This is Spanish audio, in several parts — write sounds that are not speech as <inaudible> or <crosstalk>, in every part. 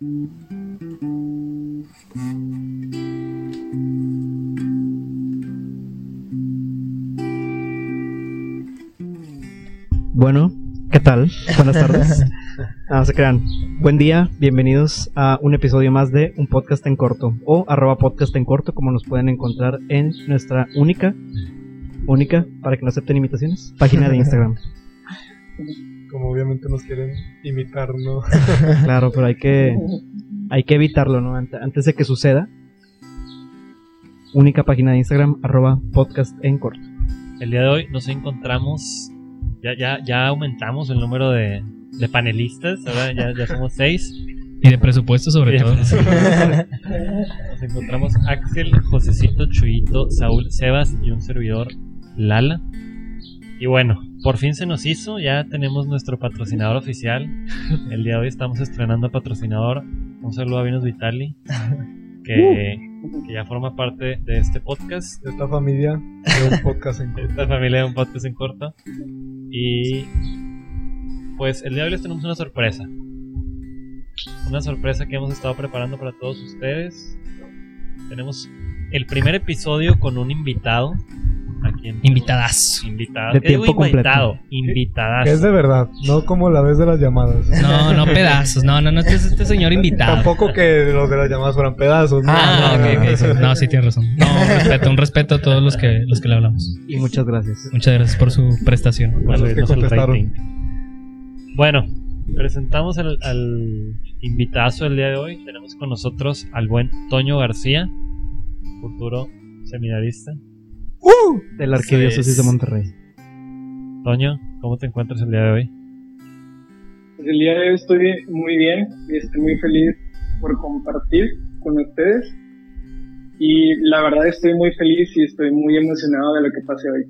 Bueno, ¿qué tal? Buenas <laughs> tardes. No se crean. Buen día, bienvenidos a un episodio más de Un Podcast en Corto o arroba podcast en corto como nos pueden encontrar en nuestra única, única, para que no acepten imitaciones, página de <laughs> Instagram. Obviamente nos quieren imitar, ¿no? <laughs> Claro, pero hay que, <laughs> hay que evitarlo, ¿no? Ante- Antes de que suceda. Única página de Instagram, arroba podcast en corto. El día de hoy nos encontramos, ya, ya, ya aumentamos el número de, de panelistas, ahora ya, ya somos seis. Y de presupuesto sobre todo. Nos encontramos Axel, Josecito, Chuyito, Saúl, Sebas y un servidor, Lala. Y bueno, por fin se nos hizo, ya tenemos nuestro patrocinador oficial. <laughs> El día de hoy estamos estrenando patrocinador. Un saludo a Vinos Vitali, que, que ya forma parte de este podcast. Esta familia de un podcast en <laughs> esta familia de un podcast en corto. Y pues el día de hoy les tenemos una sorpresa. Una sorpresa que hemos estado preparando para todos ustedes. Tenemos el primer episodio con un invitado. Aquí Invitadas. Invitado. De ¿Qué digo tiempo invitado? completo. Invitadas. Que es de verdad, no como la vez de las llamadas. No, no pedazos. No, no, no. Este, es este señor invitado. Tampoco que los de las llamadas fueran pedazos. ¿no? Ah, No, ok, no, ok, sí. No, sí, tienes razón. No, un respeto, un respeto a todos los que, los que le hablamos. Y muchas gracias. Muchas gracias por su prestación. Por los que subirnos al contestaron. rating. Bueno, presentamos al, al invitazo del día de hoy. Tenemos con nosotros al buen Toño García, futuro seminarista. De la Arquidiócesis de Monterrey. Toño, ¿cómo te encuentras el día de hoy? Pues el día de hoy estoy muy bien y estoy muy feliz por compartir con ustedes. Y la verdad estoy muy feliz y estoy muy emocionado de lo que pase hoy.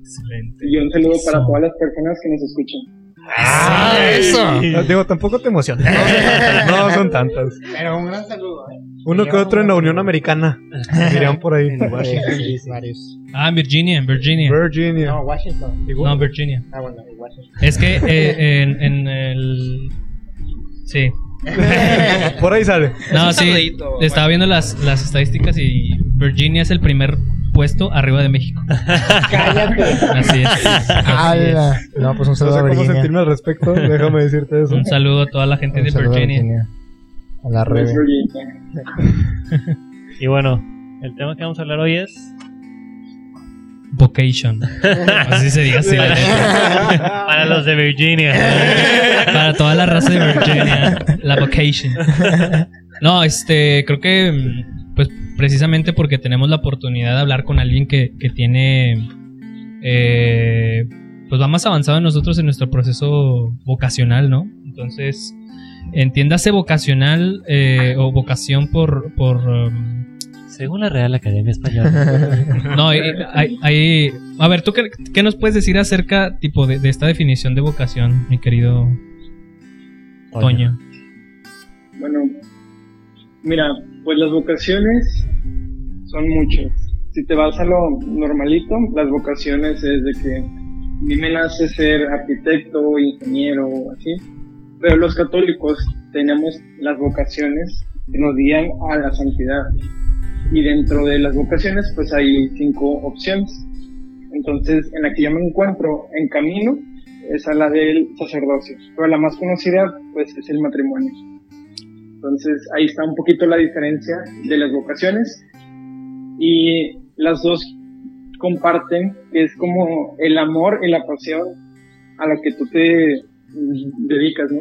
Excelente. Y un saludo para todas las personas que nos escuchan. ¡Ah, eso! No, Digo, tampoco te emociones. <laughs> No, son tantas. Pero un gran saludo, ¿eh? Uno que otro en la Unión Americana. Dirían por ahí. En Washington. Sí, varios. Ah, en Virginia, en Virginia. Virginia. No, Washington. No, Virginia. Ah, bueno, en Washington. Es que eh, en, en el. Sí. <laughs> Por ahí sale. No, sí. saludito, Estaba viendo las, las estadísticas y Virginia es el primer puesto arriba de México. <laughs> Cállate. Así es. Así. No, pues un No saludo sé a cómo Virginia. sentirme al respecto. Déjame decirte eso. Un saludo a toda la gente Un de saludo a Virginia. A la. Virginia. <laughs> Y bueno, el tema que vamos a hablar hoy es. Vocation. Así se diga así. <laughs> Para los de Virginia. Para toda la raza de Virginia. La vocation. No, este, creo que, mm, pues precisamente porque tenemos la oportunidad de hablar con alguien que, que tiene, eh, pues va más avanzado en nosotros en nuestro proceso vocacional, ¿no? Entonces, entiéndase vocacional eh, o vocación por, por um, Según la Real Academia Española. <laughs> no, hay, hay- hay- a ver, ¿tú qué, qué nos puedes decir acerca tipo de, de esta definición de vocación, mi querido Toño? Bueno, mira, pues las vocaciones son muchas. Si te vas a lo normalito, las vocaciones es de que a mí me nace ser arquitecto, ingeniero así. Pero los católicos tenemos las vocaciones que nos guían a la santidad. Y dentro de las vocaciones, pues hay cinco opciones. Entonces, en la que yo me encuentro en camino es a la del sacerdocio. Pero la más conocida, pues, es el matrimonio. Entonces ahí está un poquito la diferencia de las vocaciones y las dos comparten que es como el amor y la pasión a lo que tú te mm, dedicas, ¿no?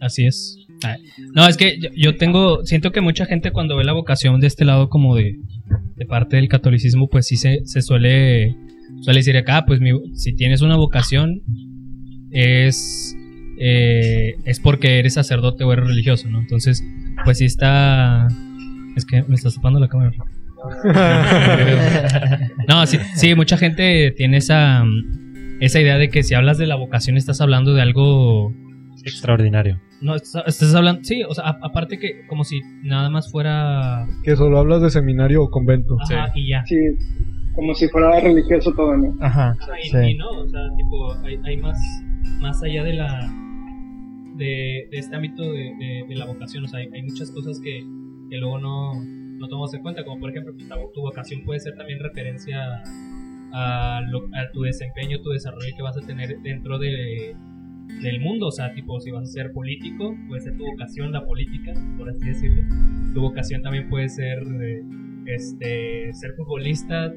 Así es. Ay, No, es que yo, tengo, siento que mucha gente cuando ve la vocación de este lado como de, de parte del catolicismo, pues sí se, se suele, suele decir acá, pues mi- si tienes una vocación es, eh, es porque eres sacerdote o eres religioso, ¿no? Entonces, pues sí está... Es que me estás tapando la cámara. <laughs> No, sí, sí, mucha gente tiene esa, esa idea de que si hablas de la vocación estás hablando de algo Extraordinario. no, estás, estás hablando. Sí, o sea, a- aparte que como si nada más fuera. Que solo hablas de seminario o convento. Ajá, y ya. Sí, como si fuera religioso todo, ¿no? Ajá. Ajá, y, Sí. y no, o sea, tipo, hay, hay más, más allá de la. De, este ámbito de, la vocación. O sea, hay, muchas cosas que, que luego no, no tomamos en cuenta, como por ejemplo, pues, tu vocación puede ser también referencia a, tu desempeño, tu desarrollo que vas a tener dentro de, del mundo. O sea, tipo, si vas a ser político, puede ser tu vocación la política, por así decirlo. Tu vocación también puede ser eh, este, ser futbolista,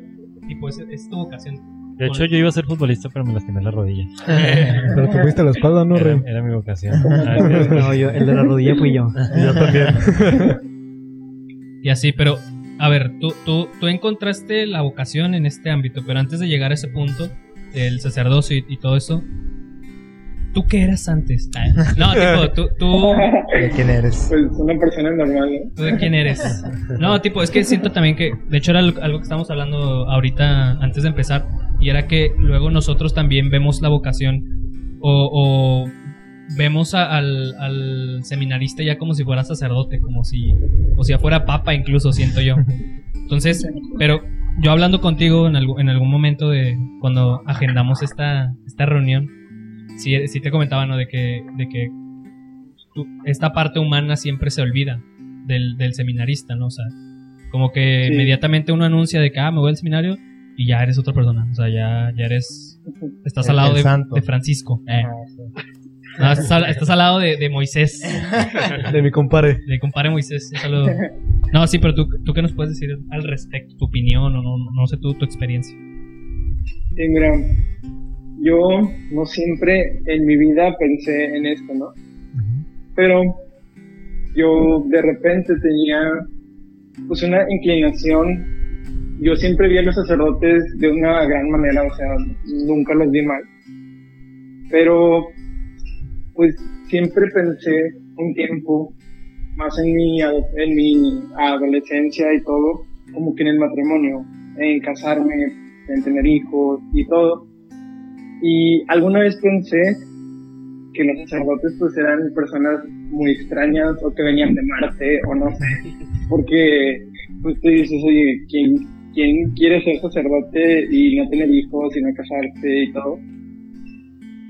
tipo, es, es tu vocación. De hecho, yo iba a ser futbolista, pero me lastimé la rodilla. Pero <laughs> te fuiste a la espalda, ¿no, Era, Rey? era mi vocación. <laughs> Ah, No, yo, el de la rodilla fui yo. Yo también. <laughs> Y así, pero a ver, tú, tú, tú encontraste la vocación en este ámbito, pero antes de llegar a ese punto del sacerdocio y, y todo eso, ¿tú qué eras antes? Ah, No, tipo, tú, tú, ¿De quién eres? Pues una persona normal, ¿no? ¿tú de quién eres? No, tipo, es que siento también que, de hecho era algo algo que estábamos hablando ahorita antes de empezar, y era que luego nosotros también vemos la vocación o, o vemos a- al, al seminarista ya como si fuera sacerdote, como si, o si ya fuera papa incluso, siento yo. <laughs> Entonces, pero yo hablando contigo en, algún momento de cuando agendamos esta, esta reunión, sí, sí te comentaba, ¿no? De que, de que esta parte humana siempre se olvida del, del seminarista, ¿no? O sea, como que Sí. inmediatamente uno anuncia de que, ah, me voy al seminario y ya eres otra persona. O sea, ya, ya eres, estás El- al lado de, Francisco. eh. No, estás, al, estás al lado de, de Moisés, <laughs> De mi compadre. de compadre Moisés. un saludo. No, sí, pero tú, tú qué nos puedes decir al respecto, tu opinión o no, no sé tú, tu experiencia. Sí, mira, yo no siempre en mi vida pensé en esto, ¿no? Pero yo de repente tenía pues una inclinación. Yo siempre vi a los sacerdotes de una gran manera, o sea, nunca los vi mal. Pero pues siempre pensé un tiempo, más en mi, en mi adolescencia y todo, como que en el matrimonio, en casarme, en tener hijos y todo. Y alguna vez pensé que los sacerdotes pues eran personas muy extrañas o que venían de Marte o no sé, porque pues tú dices, oye, ¿quién, quién quiere ser sacerdote y no tener hijos y no casarse y todo?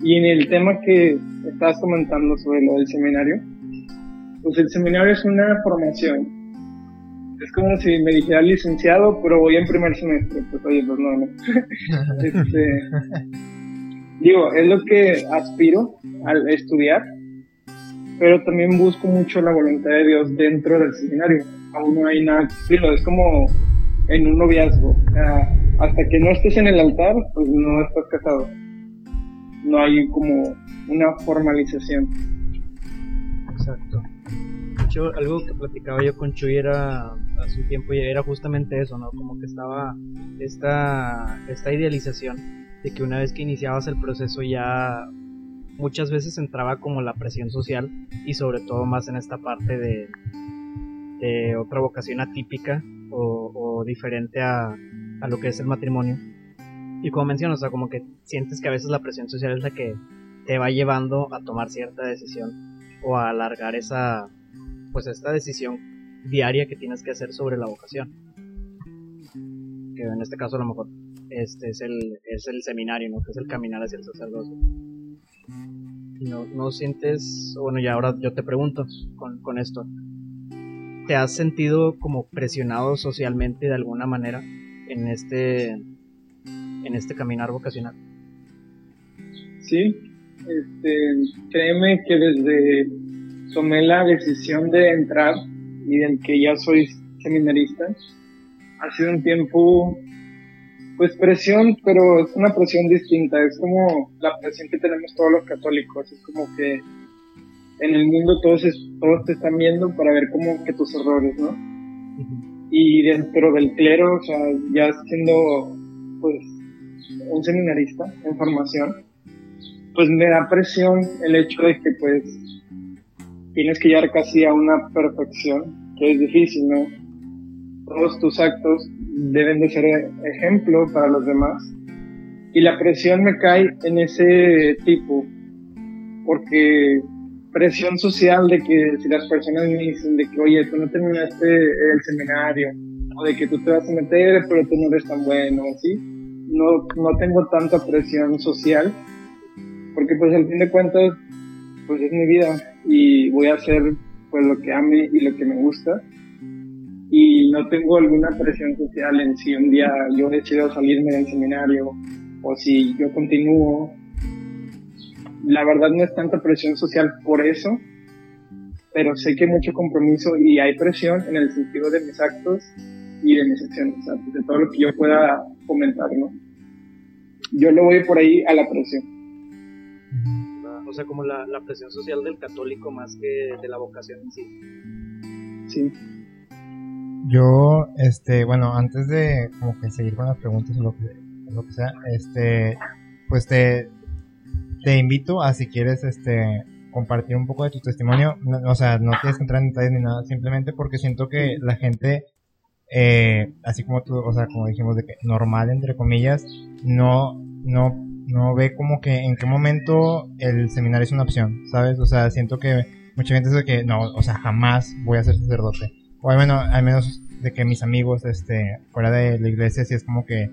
Y en el tema que estabas comentando sobre lo del seminario, pues el seminario es una formación. Es como si me dijera licenciado, pero voy en primer semestre. Pues oye, pues no, no. <laughs> Este, digo, es lo que aspiro al estudiar, pero también busco mucho la voluntad de Dios dentro del seminario. Aún no hay nada es como en un noviazgo. Hasta que no estés en el altar, pues no estás casado. No hay como una formalización. Exacto. De hecho, algo que platicaba yo con Chuy era hace un tiempo y era justamente eso, ¿no? Como que estaba esta, esta idealización de que una vez que iniciabas el proceso ya muchas veces entraba como la presión social y sobre todo más en esta parte de, de otra vocación atípica o, diferente a, a lo que es el matrimonio. Y como mencionas, o sea, como que sientes que a veces la presión social es la que te va llevando a tomar cierta decisión o a alargar esa pues esta decisión diaria que tienes que hacer sobre la vocación. Que en este caso a lo mejor este es el es el seminario no que es el caminar hacia el sacerdocio. No no sientes bueno y ahora yo te pregunto con, con esto te has sentido como presionado socialmente de alguna manera en este en este caminar vocacional Sí, este, créeme que desde tomé la decisión de entrar y del que ya soy seminarista, ha sido un tiempo, pues presión, pero es una presión distinta, es como la presión que tenemos todos los católicos, es como que en el mundo todos, es- todos te están viendo para ver como que tus errores, ¿no? Y dentro del clero, o sea, ya siendo, pues, un seminarista en formación, pues me da presión el hecho de que pues tienes que llegar casi a una perfección, que es difícil, ¿no? Todos tus actos deben de ser ejemplo para los demás. Y la presión me cae en ese tipo, porque presión social de que si las personas me dicen de que, oye, tú no terminaste el seminario, o de que tú te vas a meter, pero tú no eres tan bueno, ¿sí? No, no tengo tanta presión social, porque pues al fin de cuentas pues es mi vida y voy a hacer pues lo que ame y lo que me gusta y no tengo alguna presión social en si un día yo decido salirme del seminario o si yo continúo. La verdad no es tanta presión social por eso, pero sé que hay mucho compromiso y hay presión en el sentido de mis actos y de mis acciones, o sea, de todo lo que yo pueda comentar, ¿no? Yo lo voy por ahí a la presión. O sea, como la, la presión social del católico más que de la vocación en sí. Sí. Yo, este, bueno, antes de como que seguir con las preguntas o lo que, lo que sea, este, pues te, te invito a si quieres, este, compartir un poco de tu testimonio. No- o sea, no tienes que entrar en detalles ni nada, simplemente porque siento que la gente, eh, así como tú, o sea, como dijimos de que normal entre comillas, no, no, no ve como que en qué momento el seminario es una opción, ¿sabes? O sea, siento que mucha gente dice que no, o sea, jamás voy a ser sacerdote. O al menos, al menos de que mis amigos, este, fuera de la iglesia, sí es como que,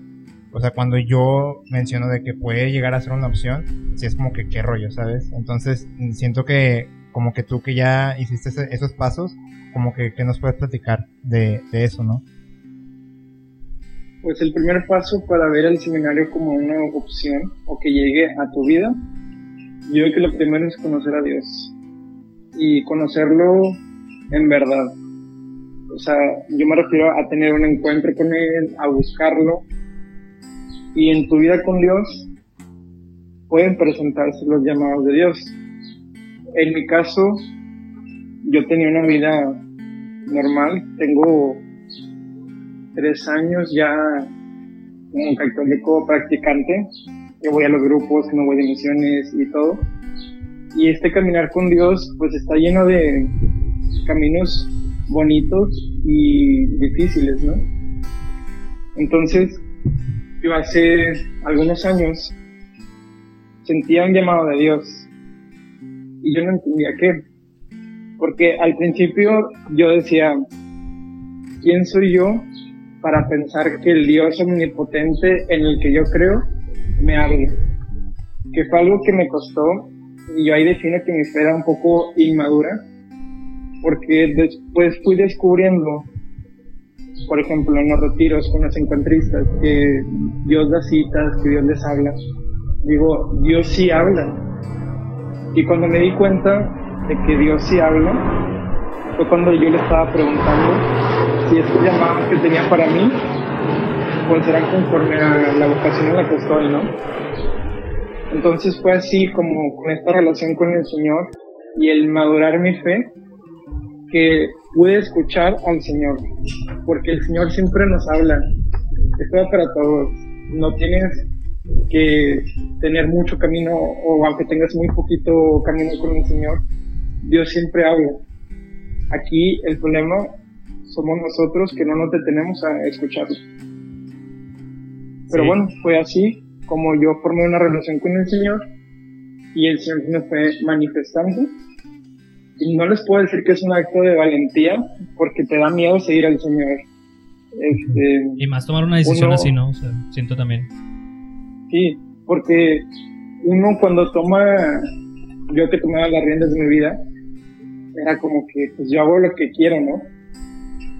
o sea, cuando yo menciono de que puede llegar a ser una opción, sí es como que qué rollo, ¿sabes? Entonces, siento que, como que tú que ya hiciste esos pasos, como que, que nos puedes platicar de, de eso, ¿no? Pues el primer paso para ver el seminario como una opción o que llegue a tu vida, yo creo que lo primero es conocer a Dios y conocerlo en verdad. O sea, yo me refiero a tener un encuentro con Él, a buscarlo. Y en tu vida con Dios pueden presentarse los llamados de Dios. En mi caso, yo tenía una vida normal, tengo tres años ya como católico practicante, que voy a los grupos, me voy de misiones y todo. Y este caminar con Dios pues está lleno de caminos bonitos y difíciles, ¿no? Entonces, yo hace algunos años sentía un llamado de Dios y yo no entendía qué. Porque al principio yo decía, ¿quién soy yo para pensar que el Dios omnipotente en el que yo creo me hable? Que fue algo que me costó y yo ahí defino que mi fe era un poco inmadura porque después fui descubriendo, por ejemplo, en los retiros con los encuentristas, que Dios da citas, que Dios les habla. Digo, Dios sí habla. Y cuando me di cuenta de que Dios sí habla, fue cuando yo le estaba preguntando si estos llamados que tenía para mí, pues eran conforme a la vocación en la que estoy, ¿no? Entonces fue así como con esta relación con el Señor y el madurar mi fe, que pude escuchar al Señor, porque el Señor siempre nos habla, esto va para todos, no tienes que tener mucho camino o aunque tengas muy poquito camino con el Señor, Dios siempre habla. Aquí el problema somos nosotros que no nos detenemos a escucharlo. Pero Sí. bueno, fue así como yo formé una relación con el Señor y el Señor me fue manifestando. No les puedo decir que es un acto de valentía porque te da miedo seguir al Señor. Este, Y más tomar una decisión Uno- así, ¿no? O sea, siento también. Sí, porque uno cuando toma, yo que tomaba las riendas de mi vida, era como que pues yo hago lo que quiero, ¿no?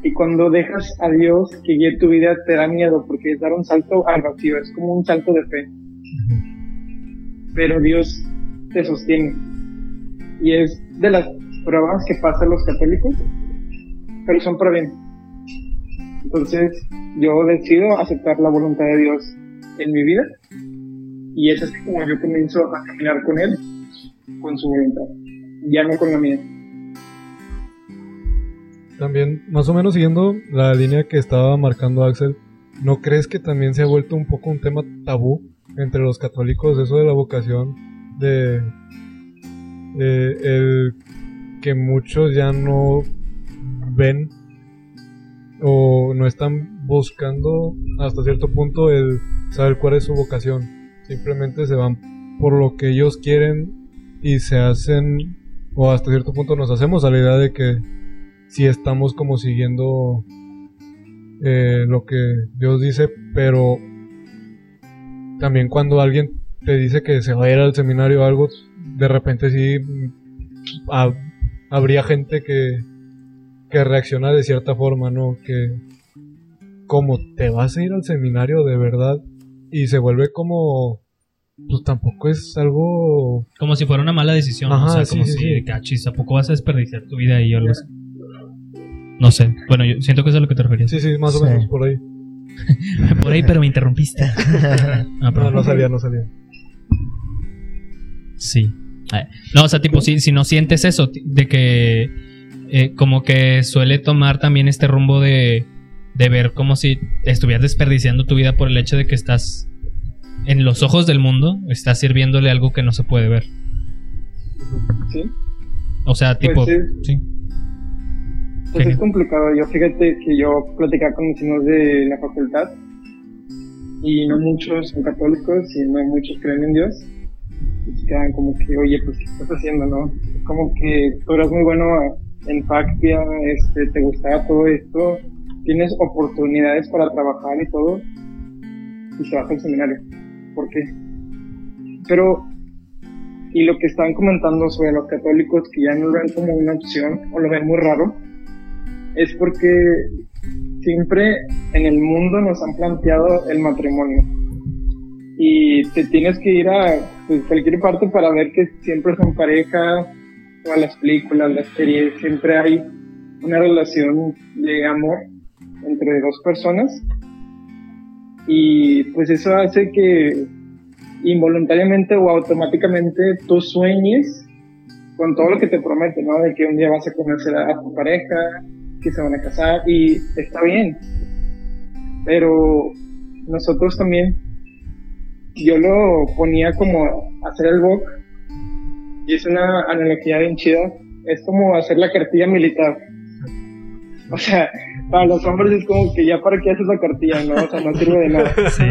Y cuando dejas a Dios que guíe tu vida te da miedo porque es dar un salto al vacío, es como un salto de fe. Pero Dios te sostiene. Y es de las pruebas que pasan los católicos, pero son para bien. Entonces yo decido aceptar la voluntad de Dios en mi vida y es así como yo comienzo a caminar con Él, con su voluntad, ya no con la mía. También, más o menos siguiendo la línea que estaba marcando Axel, ¿no crees que también se ha vuelto un poco un tema tabú entre los católicos eso de la vocación? De eh, el que muchos ya no ven o no están buscando hasta cierto punto el saber cuál es su vocación. Simplemente se van por lo que ellos quieren y se hacen, o hasta cierto punto nos hacemos a la idea de que si estamos como siguiendo eh, lo que Dios dice, pero también cuando alguien te dice que se va a ir al seminario o algo, de repente sí hab- habría gente que, que reacciona de cierta forma, ¿no? Que como te vas a ir al seminario de verdad y se vuelve como pues tampoco es algo Como si fuera una mala decisión. Ajá, o sea, sí, como sí, si, sí. cachis, ¿a poco vas a desperdiciar tu vida ahí o algo así? No sé. Bueno, yo siento que es a lo que te referías. sí, sí, más o Sí. menos por ahí. <laughs> Por ahí, pero me interrumpiste. <laughs> Ah, No, no salía, no salía. Sí. Ay, No, o sea, tipo, si, si no sientes eso, de que eh, como que suele tomar también este rumbo de, de ver como si estuvieras desperdiciando tu vida por el hecho de que estás en los ojos del mundo, estás sirviéndole algo que no se puede ver. Sí. O sea, tipo, Pues sí. Pues es complicado. Yo fíjate que yo platicaba con mis amigos de la facultad y no muchos son católicos y no muchos creen en Dios. Se quedan como que, oye, pues, ¿qué estás haciendo, no? Como que tú eras muy bueno en Factia, este, te gustaba todo esto, tienes oportunidades para trabajar y todo, y se baja el seminario. ¿Por qué? Pero, y lo que estaban comentando sobre los católicos que ya no lo ven como una opción o lo ven muy raro, es porque siempre en el mundo nos han planteado el matrimonio. Y te tienes que ir a pues, cualquier parte para ver que siempre son pareja, todas las películas, las series, siempre hay una relación de amor entre dos personas. Y pues eso hace que involuntariamente o automáticamente tú sueñes con todo lo que te promete, ¿no? De que un día vas a conocer a tu pareja, que se van a casar y está bien. Pero nosotros también, yo lo ponía como hacer el book y es una analogía bien chida. Es como hacer la cartilla militar. O sea, para los hombres es como que ya para qué haces la cartilla, ¿no? O sea, no sirve de nada. <laughs> Sí.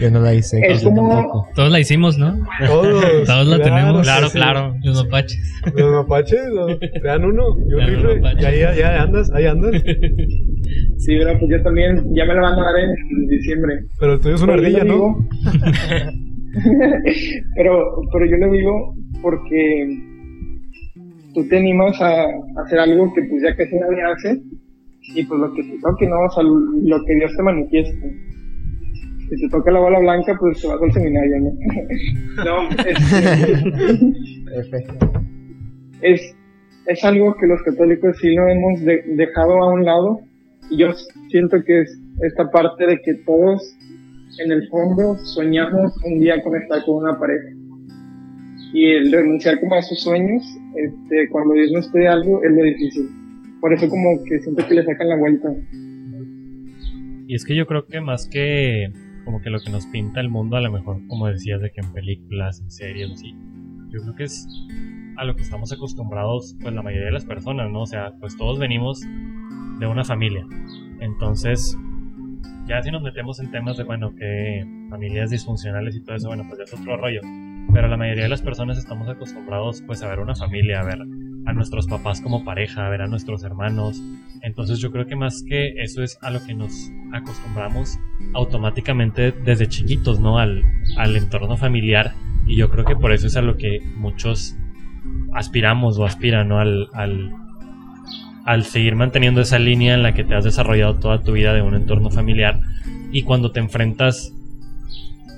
Yo no la hice. Es como-. Todos la hicimos, ¿no? Todos. Todos la tenemos. Claro, sí, sí. claro. Los mapaches. Los mapaches, los- te dan uno y un rifle. Y ahí ya andas, ahí andas. Sí, pero pues yo también, ya me la van a dar en diciembre. Pero el tuyo es una ardilla, ¿no? digo- <laughs> pero, pero yo lo digo porque tú te animas a, a hacer algo que pues ya casi nadie hace y pues lo que te toque, ¿no? O sea, lo que Dios te manifieste. Si te toca la bola blanca, pues te vas al seminario, ¿no? <laughs> no, este, F. es, es algo que los católicos sí lo hemos de- dejado a un lado. Y yo siento que es esta parte de que todos, en el fondo, soñamos un día con estar con una pareja. Y el renunciar como a esos sueños, este, cuando Dios nos pide algo, es lo difícil. Por eso como que siento que le sacan la vuelta. Y es que yo creo que más que como que lo que nos pinta el mundo, a lo mejor, como decías, de que en películas, en series, así, yo creo que es a lo que estamos acostumbrados, pues la mayoría de las personas, ¿no? O sea, pues todos venimos de una familia. Entonces, ya si nos metemos en temas de, bueno, que familias disfuncionales y todo eso, bueno, pues ya es otro rollo. Pero la mayoría de las personas estamos acostumbrados, pues, a ver una familia, a ver a nuestros papás como pareja, a ver a nuestros hermanos, entonces yo creo que más que eso es a lo que nos acostumbramos automáticamente desde chiquitos, ¿no? Al, al entorno familiar. Y yo creo que por eso es a lo que muchos aspiramos o aspiran, ¿no? Al, al, al seguir manteniendo esa línea en la que te has desarrollado toda tu vida de un entorno familiar. Y cuando te enfrentas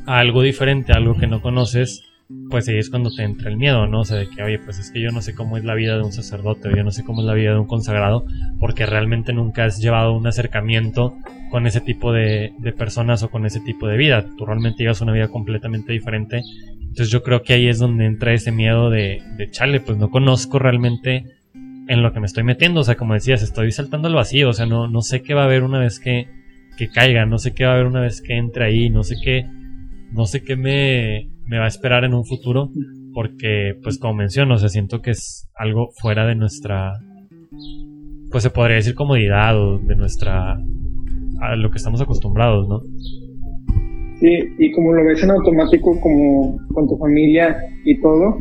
a algo diferente, a algo que no conoces, pues ahí es cuando te entra el miedo, ¿no? O sea, de que, oye, pues es que yo no sé cómo es la vida de un sacerdote, o yo no sé cómo es la vida de un consagrado, porque realmente nunca has llevado un acercamiento con ese tipo de, de personas o con ese tipo de vida. Tú realmente llevas una vida completamente diferente. Entonces yo creo que ahí es donde entra ese miedo de, de chale, pues no conozco realmente en lo que me estoy metiendo. O sea, como decías, estoy saltando al vacío. O sea, no, no sé qué va a haber una vez que, que caiga, no sé qué va a haber una vez que entre ahí, no sé qué, no sé qué me, me va a esperar en un futuro. Porque, pues como menciono, o siento que es algo fuera de nuestra, pues se podría decir comodidad o de nuestra, a lo que estamos acostumbrados, ¿no? Sí, y como lo ves en automático, como con tu familia y todo,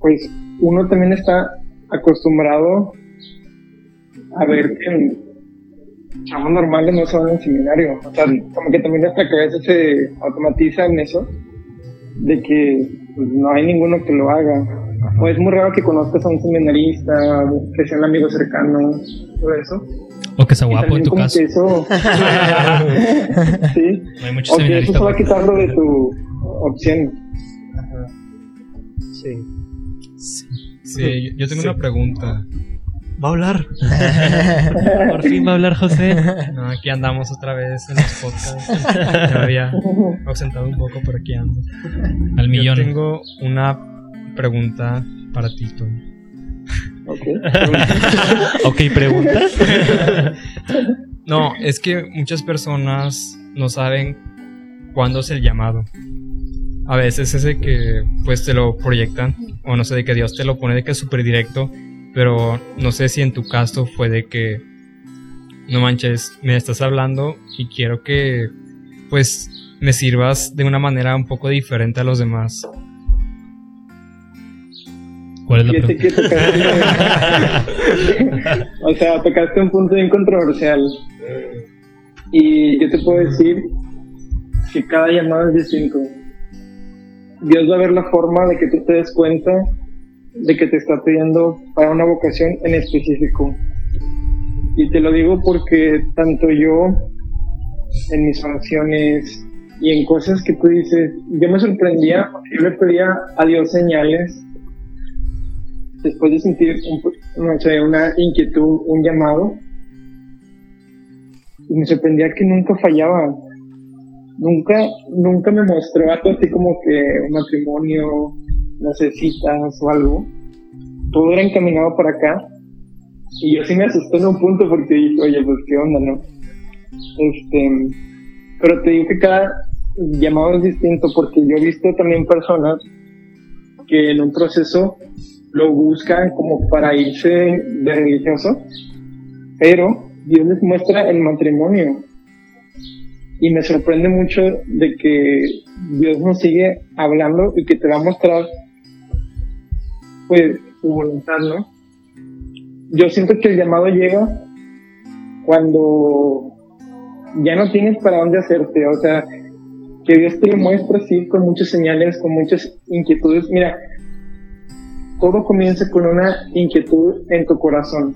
pues uno también está acostumbrado a ver que chavos normales no van al seminario. O sea, como que también nuestra cabeza se automatiza en eso, de que pues, no hay ninguno que lo haga. o es muy raro que conozcas a un seminarista, que sea un amigo cercano, todo eso. O que sea guapo en tu caso. que eso, <laughs> sí, No hay muchos o que eso se va quitando de tu opción. Sí. Sí, yo- yo tengo una pregunta. Va a hablar. <laughs> Por fin va a hablar José. No, aquí andamos otra vez en los podcasts. <laughs> Había ausentado un poco, pero aquí ando. Al millón. Yo tengo una pregunta para ti, Tony. Ok. <laughs> ok, preguntas. No, es que muchas personas no saben cuándo es el llamado. A veces es de que pues te lo proyectan o no sé de que Dios te lo pone de que es súper directo, pero no sé si en tu caso fue de que no manches, me estás hablando y quiero que pues me sirvas de una manera un poco diferente a los demás. ¿Cuál es la pregunta? que tocaste, <laughs> o sea, tocaste un punto bien controversial. Y yo te puedo decir que cada llamado es distinto. Dios va a ver la forma de que tú te des cuenta de que te está pidiendo para una vocación en específico. Y te lo digo porque tanto yo, en mis oraciones y en cosas que tú dices, yo me sorprendía, yo le pedía a Dios señales después de sentir un, no sé, una inquietud, un llamado, y me sorprendía que nunca fallaba. Nunca, nunca me mostró algo así como que un matrimonio, citas o algo. Todo era encaminado para acá. Y yo sí me asusté en un punto porque dije, oye, pues qué onda, ¿no? Este, pero te digo que cada llamado es distinto porque yo he visto también personas que en un proceso lo buscan como para irse de religioso, pero Dios les muestra el matrimonio. Y me sorprende mucho de que Dios nos sigue hablando y que te va a mostrar, pues, su voluntad, ¿no? Yo siento que el llamado llega cuando ya no tienes para dónde hacerte, o sea, que Dios te lo muestra así con muchas señales, con muchas inquietudes. Mira, todo comienza con una inquietud en tu corazón,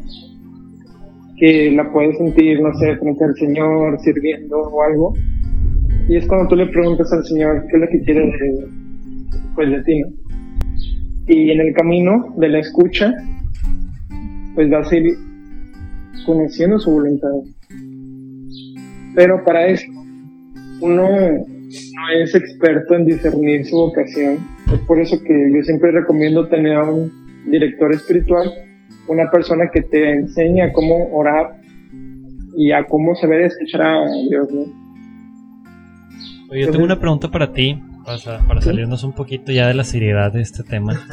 que la puedes sentir, no sé, frente al Señor, sirviendo o algo. Y es cuando tú le preguntas al Señor qué es lo que quiere pues, de ti, ¿no? Y en el camino de la escucha, pues vas a ir conociendo su voluntad. Pero para eso, uno no es experto en discernir su vocación. Es por eso que yo siempre recomiendo tener a un director espiritual, una persona que te enseña cómo orar y a cómo saber escuchar a Dios. ¿no? Yo tengo una pregunta para ti, para, sa- para salirnos un poquito ya de la seriedad de este tema. <laughs>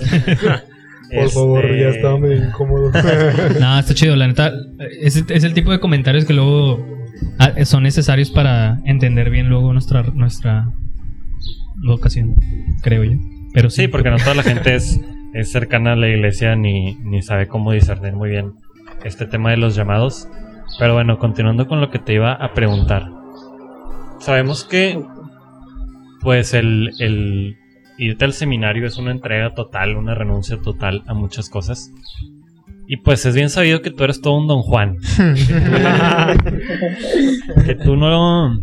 Por favor, Este, ya estaba medio incómodo. <laughs> No, está chido, la neta. Es, es el tipo de comentarios que luego ah, son necesarios para entender bien luego nuestra, nuestra vocación, creo yo. Pero sí, Sí, porque no toda la gente es, es cercana a la iglesia ni, ni sabe cómo discernir muy bien este tema de los llamados. Pero bueno, continuando con lo que te iba a preguntar. Sabemos que pues el, el irte al seminario es una entrega total, una renuncia total a muchas cosas. Y pues es bien sabido que tú eres todo un don Juan. <laughs> que tú no...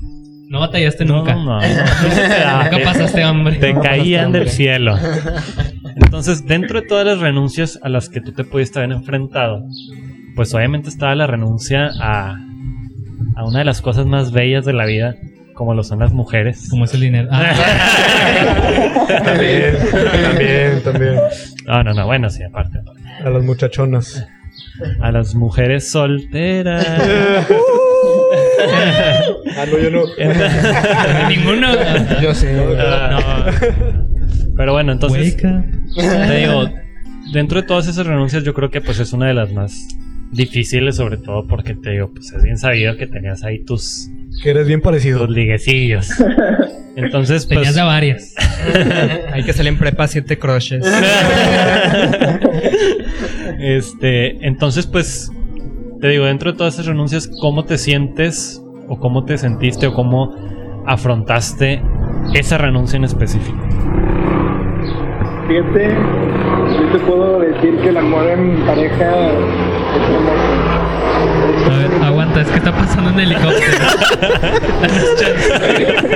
no batallaste No, nunca. no, no. Nunca pasaste hambre. Te caían del cielo. <laughs> Entonces, dentro de todas las renuncias a las que tú te pudiste haber enfrentado, pues obviamente estaba la renuncia a, a una de las cosas más bellas de la vida, como lo son las mujeres. Como es el dinero. Ah, <laughs> también, también, también. No, no, no, bueno, sí, aparte. A las muchachonas. A las mujeres solteras. Ah, no, yo no. <laughs> ninguno. Yo sí. Ah, no. Pero bueno, entonces, Hueca. te digo, dentro de todas esas renuncias yo creo que pues es una de las más difíciles, sobre todo porque te digo, pues es bien sabido que tenías ahí tus, Que eres bien parecido. tus liguecillos. Entonces, pues... Tenías de varias. <laughs> Hay que salir en prepa siete crushes. <laughs> este, entonces, pues, te digo, dentro de todas esas renuncias, ¿cómo te sientes o cómo te sentiste o cómo afrontaste esa renuncia en específico? Fíjate, yo yo te puedo decir que el amor en pareja es hermoso. A ver, aguanta, es que está pasando un helicóptero. <laughs>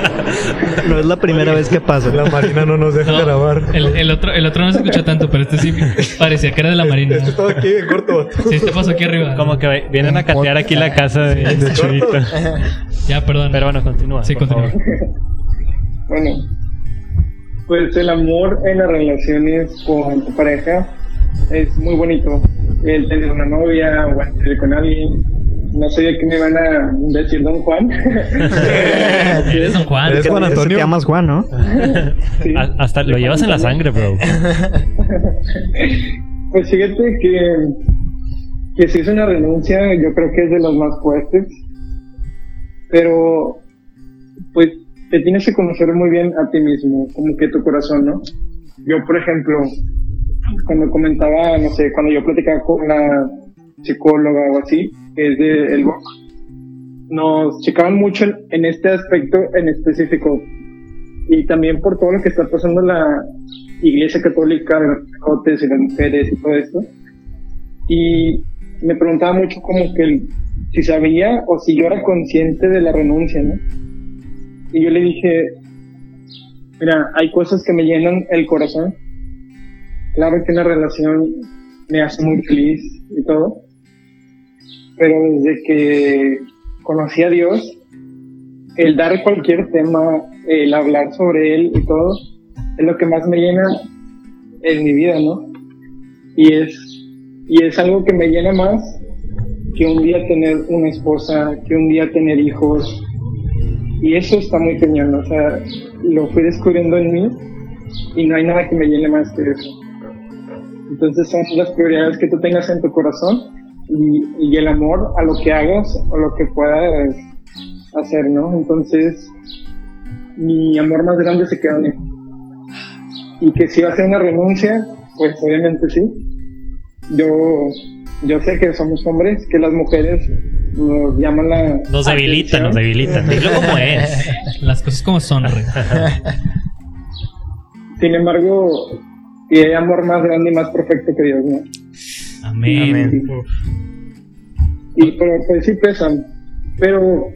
No es la primera vez que pasa. La Marina no nos deja No, grabar. el, el otro, el otro no se escuchó tanto, pero este sí parecía que era de la marina. Este estaba aquí en corto. Sí, este pasó aquí arriba. Como que vienen a catear aquí la casa de, de Chuyito. Ya, perdón. Pero bueno, continúa. Sí, continúa. Bueno, pues el amor en las relaciones con tu pareja es muy bonito. El tener una novia o el salir con alguien. No sé de qué me van a decir Don Juan. <laughs> Eres Don Juan. Eres Juan Antonio. Te llamas Juan, ¿no? Sí. Hasta lo llevas en la sangre, bro. <laughs> Pues fíjate que, que si es una renuncia, yo creo que es de los más fuertes. Pero, pues, te tienes que conocer muy bien a ti mismo, como que tu corazón, ¿no? Yo, por ejemplo, cuando comentaba, no sé, cuando yo platicaba con la psicóloga o así, que es de el BOC, nos checaban mucho en, este aspecto en específico. Y también por todo lo que está pasando en la iglesia católica, de los sacerdotes y las mujeres y todo esto. Y me preguntaba mucho como que si sabía o si yo era consciente de la renuncia, ¿no? Y yo le dije, mira, hay cosas que me llenan el corazón. Claro que una relación me hace muy feliz y todo. Pero desde que conocí a Dios, el dar cualquier tema, el hablar sobre él y todo, es lo que más me llena en mi vida, ¿no? Y es, y es algo que me llena más que un día tener una esposa, que un día tener hijos. Y eso está muy cañón, o sea, lo fui descubriendo en mí y no hay nada que me llene más que eso. Entonces son las prioridades que tú tengas en tu corazón y, y el amor a lo que hagas o lo que puedas hacer, ¿no? Entonces, mi amor más grande se queda en él. Y que si va a ser una renuncia, pues obviamente sí. Yo, yo sé que somos hombres, que las mujeres nos llaman la. Nos debilita, atención. nos debilita. Dilo como es. Las cosas como son. Sin embargo, y hay amor más grande y más perfecto que Dios, ¿no? Amén. Amén. Y pero pues sí pesan. Pero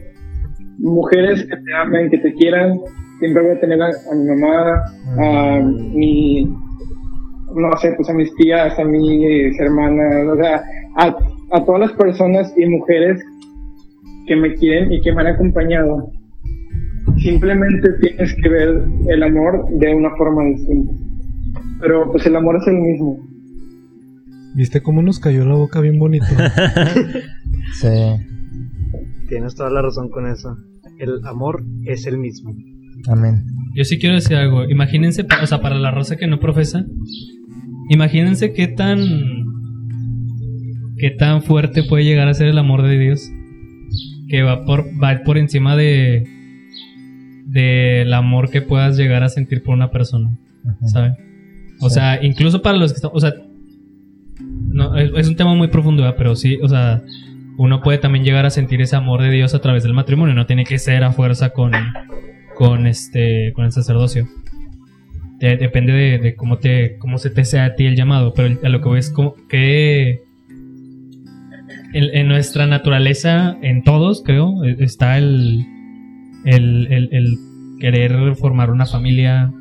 mujeres que te amen, que te quieran, siempre voy a tener a, a mi mamá, a mi, no sé, pues a mis tías, a mis hermanas, o sea, a, a todas las personas y mujeres que me quieren y que me han acompañado. Simplemente tienes que ver el amor de una forma distinta. Pero pues el amor es el mismo. ¿Viste cómo nos cayó la boca bien bonito? <laughs> Sí. Tienes toda la razón con eso. El amor es el mismo. Amén. Yo sí quiero decir algo. Imagínense, o sea, para la raza que no profesa, imagínense qué tan. qué tan fuerte puede llegar a ser el amor de Dios. Que va por, va por encima de. del amor que puedas llegar a sentir por una persona. ¿Saben? O Sí. sea, incluso para los que están. O sea, no, es, un tema muy profundo, ¿verdad? pero sí, o sea, uno puede también llegar a sentir ese amor de Dios a través del matrimonio. No tiene que ser a fuerza con con este con el sacerdocio De- depende de, de cómo te cómo se te sea a ti el llamado pero a lo que voy es como que en, en nuestra naturaleza en todos creo e- está el el, el- el querer formar una familia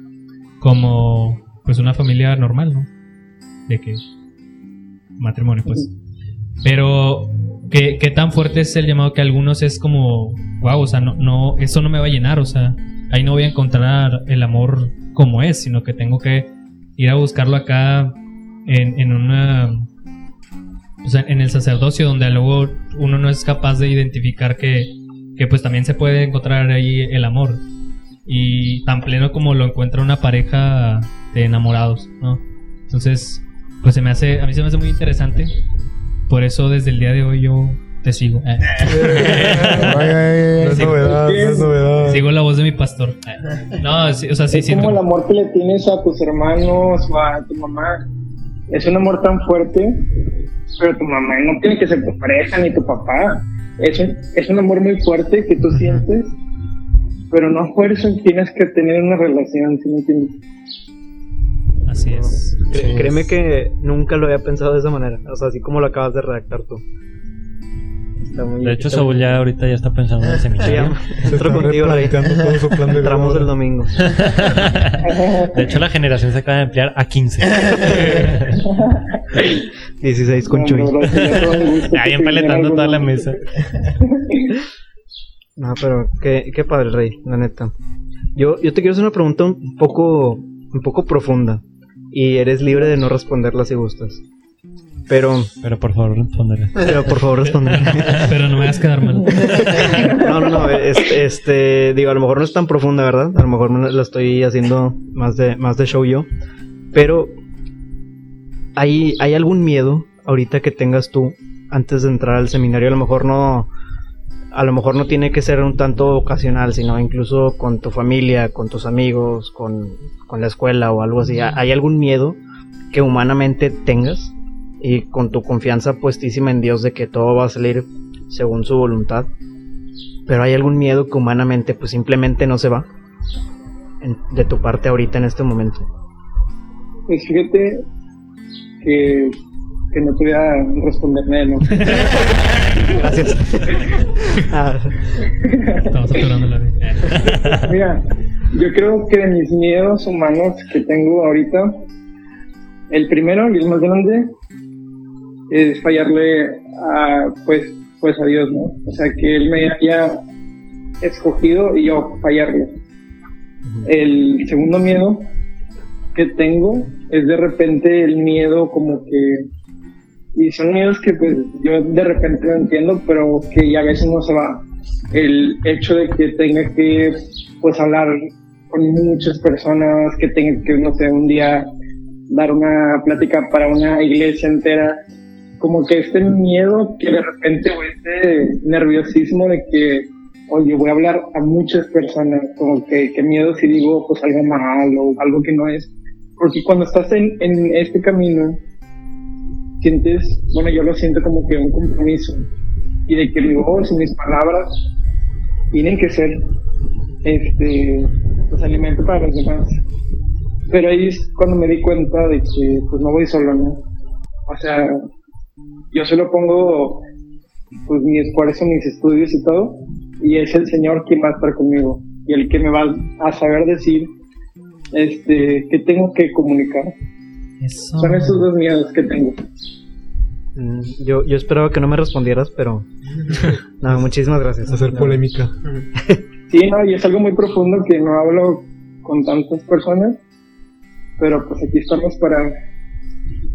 como pues una familia normal no de que matrimonio pues. Pero ¿qué, qué tan fuerte es el llamado que a algunos es como, wow, o sea, no, no, eso no me va a llenar, o sea, ahí no voy a encontrar el amor como es, sino que tengo que ir a buscarlo acá en, en una, o sea, en el sacerdocio, donde luego uno no es capaz de identificar que, que pues también se puede encontrar ahí el amor. Y tan pleno como lo encuentra una pareja de enamorados, ¿no? Entonces, pues se me hace, a mí se me hace muy interesante. Por eso desde el día de hoy yo te sigo. Eh, <laughs> No es novedad, no es novedad. sigo la voz de mi pastor. Eh, No, sí, o sea, sí es siento. como el amor que le tienes a tus hermanos o a tu mamá. Es un amor tan fuerte, pero tu mamá no tiene que ser tu pareja ni tu papá. Es un, es un amor muy fuerte que tú sientes, pero no por eso tienes que tener una relación, ¿sí me entiendes? Así es. Cre- créeme que nunca lo había pensado de esa manera. O sea, así como lo acabas de redactar tú. Está muy- De hecho, Saúl ya ahorita ya está pensando en el seminario. <laughs> Se entro contigo, Rey. Entramos el domingo. <laughs> De hecho, la generación se acaba de ampliar a 15. 16 <laughs> con Chuy. No, gusto Ahí empaletando toda la mesa. No, pero qué, qué padre, Rey, la neta. Yo, yo te quiero hacer una pregunta un poco, un poco profunda. Y eres libre de no responderla si gustas. Pero, Pero por favor, respóndele. pero por favor responde. <laughs> Pero no me vas a quedar mal. <laughs> No, no, no. Este, este, digo, a lo mejor no es tan profunda, ¿verdad? A lo mejor me la estoy haciendo más de, más de show yo. Pero, ¿hay, ¿hay algún miedo ahorita que tengas tú antes de entrar al seminario? A lo mejor no, a lo mejor no tiene que ser un tanto ocasional, sino incluso con tu familia, con tus amigos, con, con la escuela o algo así. ¿Hay algún miedo que humanamente tengas? Y con tu confianza puestísima en Dios de que todo va a salir según su voluntad. Pero hay algún miedo que humanamente pues simplemente no se va en- de tu parte ahorita en este momento. Pues fíjate que, que no te voy a responder menos. <laughs> Gracias. <laughs> <laughs> Ah, Estamos aturando la vida. <laughs> Mira, yo creo que de mis miedos humanos que tengo ahorita, el primero y el más grande es fallarle a, pues, pues a Dios, ¿no? O sea, que Él me haya escogido y yo fallarle. El segundo miedo que tengo es de repente el miedo como que y son miedos que pues yo de repente no entiendo pero que ya a veces no se va. El hecho de que tenga que pues hablar con muchas personas que tenga que no sé un día dar una plática para una iglesia entera como que este miedo que de repente o este nerviosismo de que oye voy a hablar a muchas personas como que, que miedo si digo pues algo mal o algo que no es. Porque cuando estás en, en este camino sientes, bueno, yo lo siento como que un compromiso y de que mi voz y mis palabras tienen que ser este pues alimento para los demás. Pero ahí es cuando me di cuenta de que pues no voy solo, ¿no? O sea, yo solo pongo pues mi esfuerzo, mis estudios y todo, y es el Señor quien va a estar conmigo y el que me va a saber decir este qué tengo que comunicar. Eso. Son esos dos miedos que tengo. mm, yo, yo esperaba que no me respondieras, pero... <laughs> No, muchísimas gracias. Hacer No. polémica. <laughs> Sí, no, y es algo muy profundo que no hablo con tantas personas, pero pues aquí estamos para...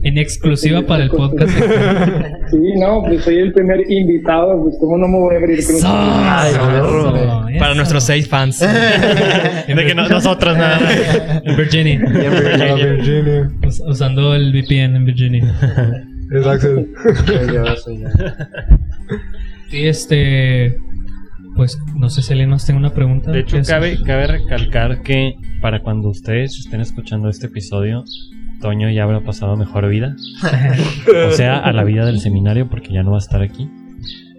En exclusiva para el podcast. <laughs> Sí, no, pues soy el primer invitado, pues cómo no me voy a abrir con Eso. Ay, perro. Eso. Para nuestros seis fans. <laughs> De que no- nosotros nada. En Virginia. La Virginia. Us- Usando el VPN en Virginia. <laughs> Yo. Sí, este. Pues no sé si alguien más tenga una pregunta. De hecho, cabe, cabe recalcar que para cuando ustedes estén escuchando este episodio, Toño ya habrá pasado mejor vida. O sea, a la vida del seminario, porque ya no va a estar aquí.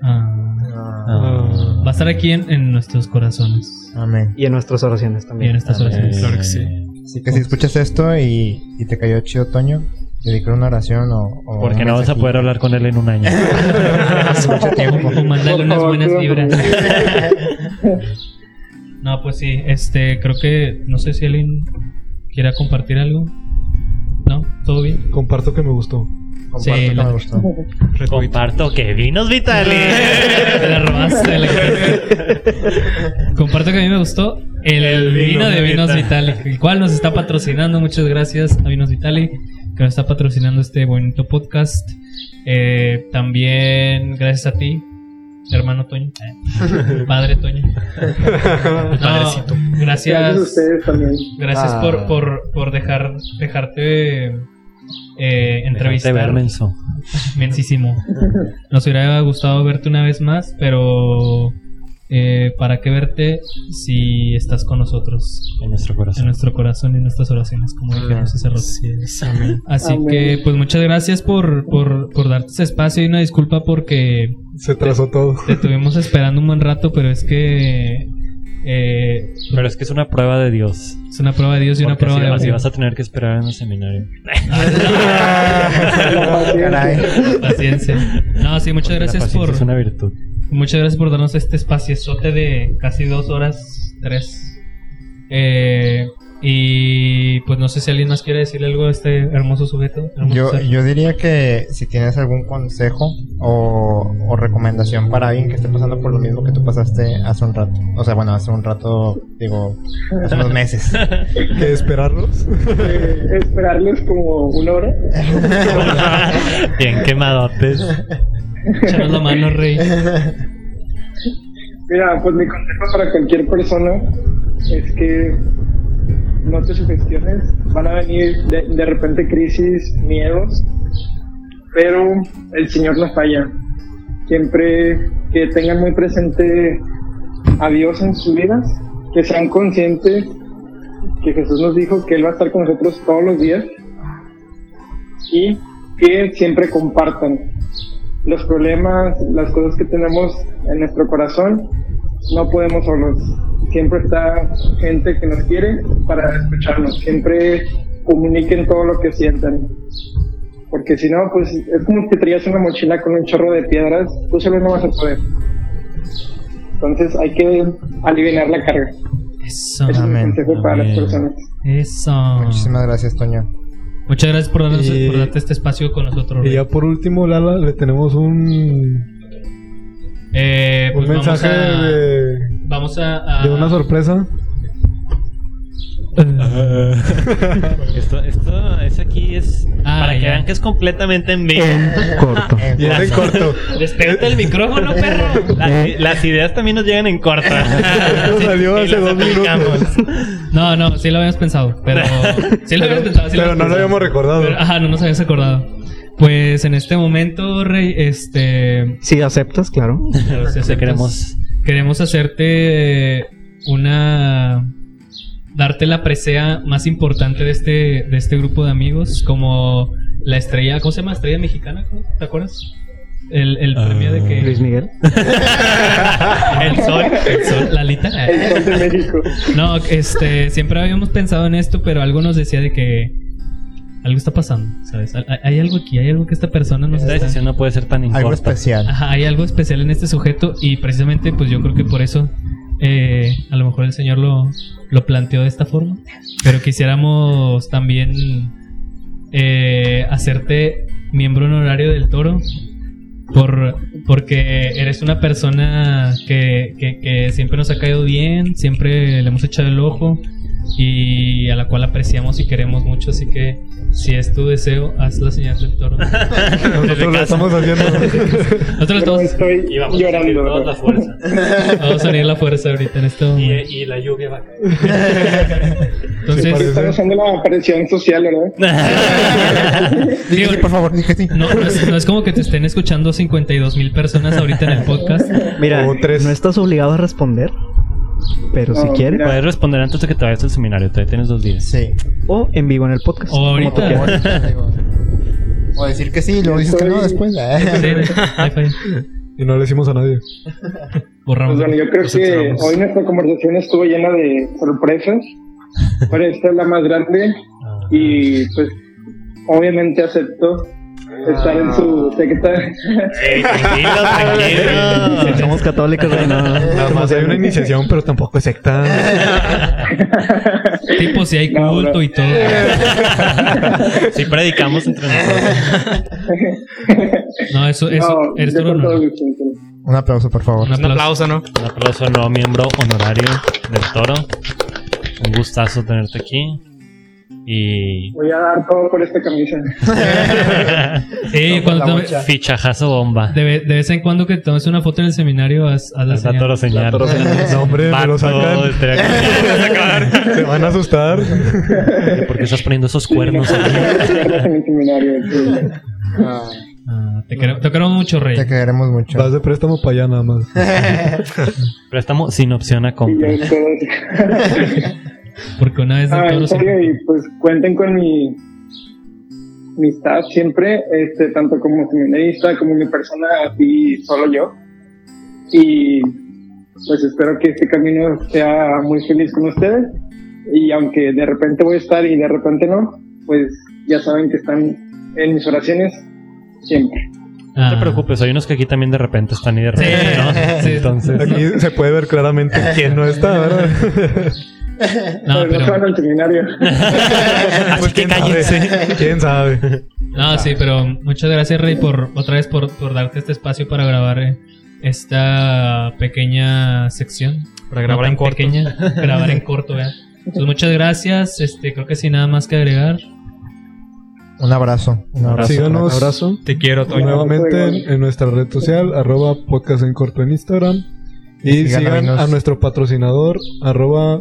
Ah, Ah. va a estar aquí en, en nuestros corazones. Amén. Y en nuestras oraciones Y también. en estas oraciones. Claro que sí. Así que si escuchas esto y, y te cayó chido, Toño, dedicar una oración o. o Porque no vas a poder hablar con él en un año. Hace <laughs> mucho tiempo. O mandarle unas buenas vibras. <laughs> No, pues sí, este, creo que, no sé si alguien quiera compartir algo. ¿Todo bien? Comparto que me gustó. Comparto Sí, que la- me gustó. <laughs> Comparto que vinos Vitali. <laughs> Te la robaste. la que- Comparto que a mí me gustó el, El vino, vino de Vinos Vitali. Vitali, el cual nos está patrocinando. Muchas gracias a Vinos Vitali, que nos está patrocinando este bonito podcast. Eh, también gracias a ti, hermano Toño, Eh, <laughs> padre Toño. No, Gracias a gracias, ustedes también. gracias Ah. por, por, por dejar, dejarte eh, entrevistar. Mensísimo. Nos hubiera gustado verte una vez más, pero eh, ¿para qué verte si estás con nosotros? En nuestro En corazón. nuestro corazón y en nuestras oraciones, como dijimos hace rato. Así Amén. que, pues muchas gracias por, por, por darte ese espacio y una disculpa porque Se trazó todo. te estuvimos esperando un buen rato, pero es que Eh, Pero es que es una prueba de Dios. es una prueba de Dios y una prueba así, de así vas a tener que esperar en el seminario. <laughs> Caray. Paciencia. No, sí, muchas Porque gracias por Es una virtud. muchas gracias por darnos este espaciote de casi dos horas, tres. Eh, y pues no sé si alguien más quiere decirle algo a este hermoso sujeto. hermoso Yo, ser. yo diría que si tienes algún consejo o, o recomendación para alguien que esté pasando por lo mismo que tú pasaste hace un rato. O sea, bueno, hace un rato, digo, hace unos meses. <laughs> ¿Qué esperarlos? Eh, esperarles como una hora. <laughs> Bien quemadotes. Échanos la mano, rey. Mira, pues mi consejo para cualquier persona es que no te sugestiones. Van a venir de, de repente crisis, miedos, pero el Señor no falla. Siempre que tengan muy presente a Dios en sus vidas, que sean conscientes que Jesús nos dijo que Él va a estar con nosotros todos los días y que siempre compartan los problemas, las cosas que tenemos en nuestro corazón, no podemos solos. Siempre está gente que nos quiere para escucharnos. Siempre comuniquen todo lo que sientan. Porque si no, pues es como que traías una mochila con un chorro de piedras, tú solo no vas a poder. Entonces hay que aliviar la carga. Eso. Es mi Amén. consejo para las Amén. personas. Eso. Muchísimas gracias, Toño. Muchas gracias por, darnos, Y- por darte este espacio con nosotros. Y Rey. ya por último, Lala, le tenemos un, Eh, un pues vamos mensaje a, de, vamos a, a- de una sorpresa. <laughs> Esto, esto es aquí es Ah, para que vean que es completamente en vivo. En corto. <laughs> Es en corto. Despégate del micrófono, <laughs> perro. Las, las ideas también nos llegan en corta. Esto salió hace las dos minutos. No, no, sí lo habíamos pensado, pero sí lo habíamos pensado. sí Pero no lo habíamos recordado. Pero, ajá, no nos habías acordado. Pues en este momento, Rey, este, Si aceptas, claro. <laughs> si queremos. queremos hacerte una darte la presea más importante de este de este grupo de amigos como la estrella, ¿cómo se llama? Estrella mexicana. ¿te acuerdas? El, el premio de que Luis Miguel. <laughs> el sol, el sol, Lalita. El sol de México. No, este, siempre habíamos pensado en esto, pero algo nos decía de que algo está pasando, ¿sabes? Hay, hay algo aquí, hay algo que esta persona nos Esta está... decisión no puede ser tan Algo incorta. especial. Ajá, hay algo especial en este sujeto y precisamente pues yo creo que por eso eh, a lo mejor el Señor lo, lo planteó de esta forma. Pero quisiéramos también eh, hacerte miembro honorario del toro por, porque eres una persona que, que, que siempre nos ha caído bien, siempre le hemos echado el ojo y a la cual apreciamos y queremos mucho, así que si es tu deseo, haz la señal del toro. <laughs> Nosotros lo estamos haciendo. Nosotros estamos, estoy Y vamos llorando. toda la fuerza. vamos a unir la fuerza ahorita en este Y, momento. y la lluvia va a caer. <laughs> Entonces, parece. Están haciendo la aparición social, ¿verdad? <laughs> digo, Sí, por favor, dije sí. no, no es, no es como que te estén escuchando 52 mil personas ahorita en el podcast. Mira, O tres. no estás obligado a responder, pero si mira. Puedes responder antes de que te vayas al seminario. Todavía tienes dos días. Sí. o en vivo en el podcast. O ahorita. <laughs> O decir que sí, y luego dices que no después. ¿eh? <laughs> Y no le decimos a nadie. Borramos. Pues bueno, yo creo que hoy nuestra conversación estuvo llena de sorpresas, pero esta es la más grande y pues obviamente acepto estar en su secta. Ey, tranquilo, tranquilo. Somos católicos, güey, no, no, Nada más hay una iniciación, pero tampoco es secta. <laughs> Tipo, si hay No, culto bro. y todo. <laughs> Sí predicamos entre nosotros. No, eso, eso, no, eres tú, no. Un aplauso, por favor. Un Un aplauso, ¿no? Un aplauso al nuevo miembro honorario del toro. Un gustazo tenerte aquí. Y. Voy a dar todo por esta camisa. Sí, cuando tome- bocha. Fichajazo bomba. de, de vez en cuando que tomes una foto en el seminario, haz, haz la señal. toro señal. No, hombre, me lo sacan. cool. Se van a asustar. ¿Por qué estás poniendo esos cuernos No aquí? puedo pierdas en el seminario. entonces. Ah, te, queremos, te queremos mucho, Rey. Te queremos mucho. Vas de préstamo para allá nada más. Préstamo sin opción a Y compra. Porque una vez Ah, toro en se- serio, y pues cuenten con mi mi staff siempre, este, tanto como seminarista como mi persona, así solo yo. Y pues espero que este camino sea muy feliz con ustedes. Y aunque de repente voy a estar y de repente no, pues ya saben que están en mis oraciones siempre. No te Ah. preocupes, hay unos que aquí también de repente están y de Sí, repente no. sí. Entonces, Aquí se puede ver claramente quién no está, ¿verdad? <laughs> <laughs> No, pero no se van al seminario. así <laughs> que quién sabe. cállense. ¿Quién sabe? no, sí, pero muchas gracias, Rey, por otra vez por, por darte este espacio para grabar eh, esta pequeña sección. Para grabar No en corto. pequeña, grabar en corto, ¿verdad? Entonces, muchas gracias. Este, creo que sin nada más que agregar. Un abrazo. Un abrazo. Síganos Abrazo. Te quiero, Toño. nuevamente en, en nuestra red social, arroba podcast en corto en Instagram. Y Sigan a nuestro patrocinador, arroba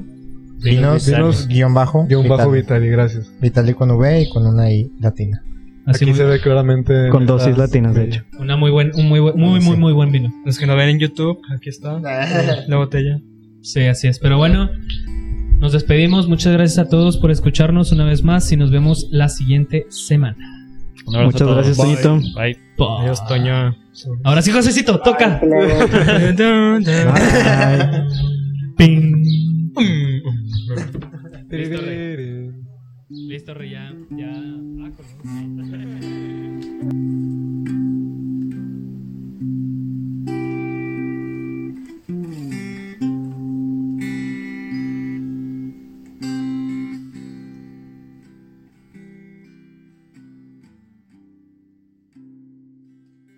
Vinos, Vinos, guion bajo. guion bajo Vitali. Gracias. Vitali con V y con una I latina. Así Aquí se ve claramente. Con dosis latinas, de hecho. una muy buen, un muy buen, muy, muy, muy buen vino. Los que no ven en YouTube, aquí está <laughs> la botella. Sí, así es. Pero bueno, nos despedimos. Muchas gracias a todos por escucharnos una vez más y nos vemos la siguiente semana. Muchas gracias, Bye. Toñito. Bye. Adiós, Toño. Ahora sí, Josecito, toca. Luego. <laughs> Bye. Ping. Listo, Rey. Listo, Rey, ya. ya... Ah, con...